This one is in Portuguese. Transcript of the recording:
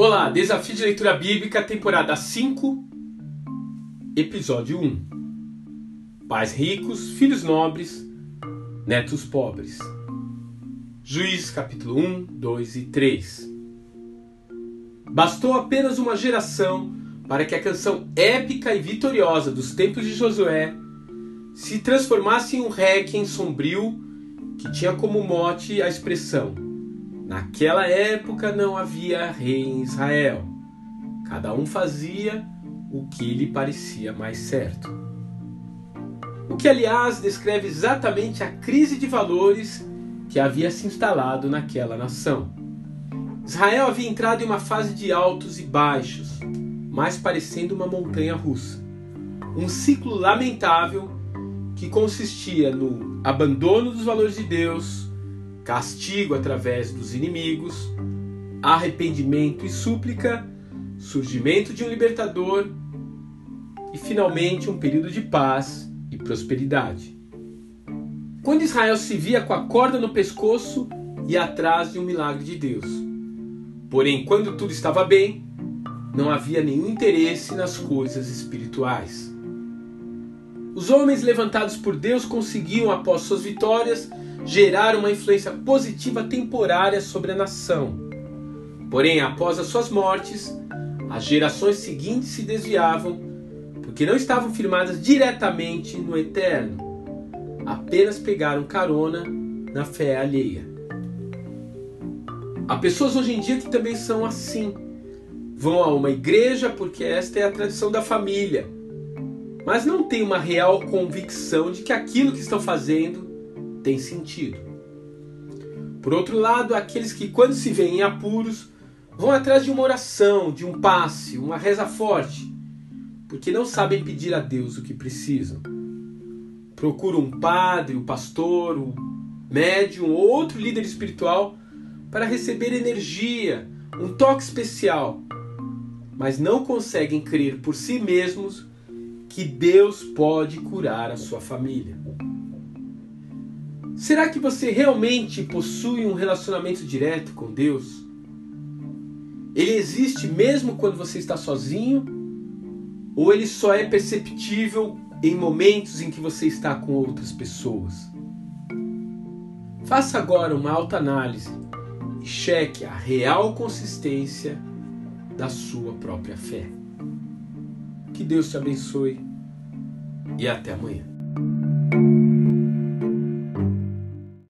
Olá, Desafio de Leitura Bíblica, temporada 5, episódio 1. Pais ricos, filhos nobres, netos pobres. Juízes capítulo 1, 2 e 3. Bastou apenas uma geração para que a canção épica e vitoriosa dos tempos de Josué se transformasse em um requiem sombrio que tinha como mote a expressão: Naquela época não havia rei em Israel. Cada um fazia o que lhe parecia mais certo. O que, aliás, descreve exatamente a crise de valores que havia se instalado naquela nação. Israel havia entrado em uma fase de altos e baixos, mais parecendo uma montanha russa. Um ciclo lamentável que consistia no abandono dos valores de Deus, castigo através dos inimigos, arrependimento e súplica, surgimento de um libertador e finalmente um período de paz e prosperidade. Quando Israel se via com a corda no pescoço e atrás de um milagre de Deus. Porém, quando tudo estava bem, não havia nenhum interesse nas coisas espirituais. Os homens levantados por Deus conseguiam, após suas vitórias, gerar uma influência positiva temporária sobre a nação. Porém, após as suas mortes, as gerações seguintes se desviavam porque não estavam firmadas diretamente no eterno, apenas pegaram carona na fé alheia. Há pessoas hoje em dia que também são assim. Vão a uma igreja porque esta é a tradição da família mas não têm uma real convicção de que aquilo que estão fazendo tem sentido. Por outro lado, aqueles que, quando se veem em apuros, vão atrás de uma oração, de um passe, uma reza forte, porque não sabem pedir a Deus o que precisam. Procuram um padre, um pastor, um médium ou outro líder espiritual para receber energia, um toque especial, mas não conseguem crer por si mesmos que Deus pode curar a sua família. Será que você realmente possui um relacionamento direto com Deus? Ele existe mesmo quando você está sozinho? Ou ele só é perceptível em momentos em que você está com outras pessoas? Faça agora uma autoanálise e cheque a real consistência da sua própria fé. Que Deus te abençoe e até amanhã.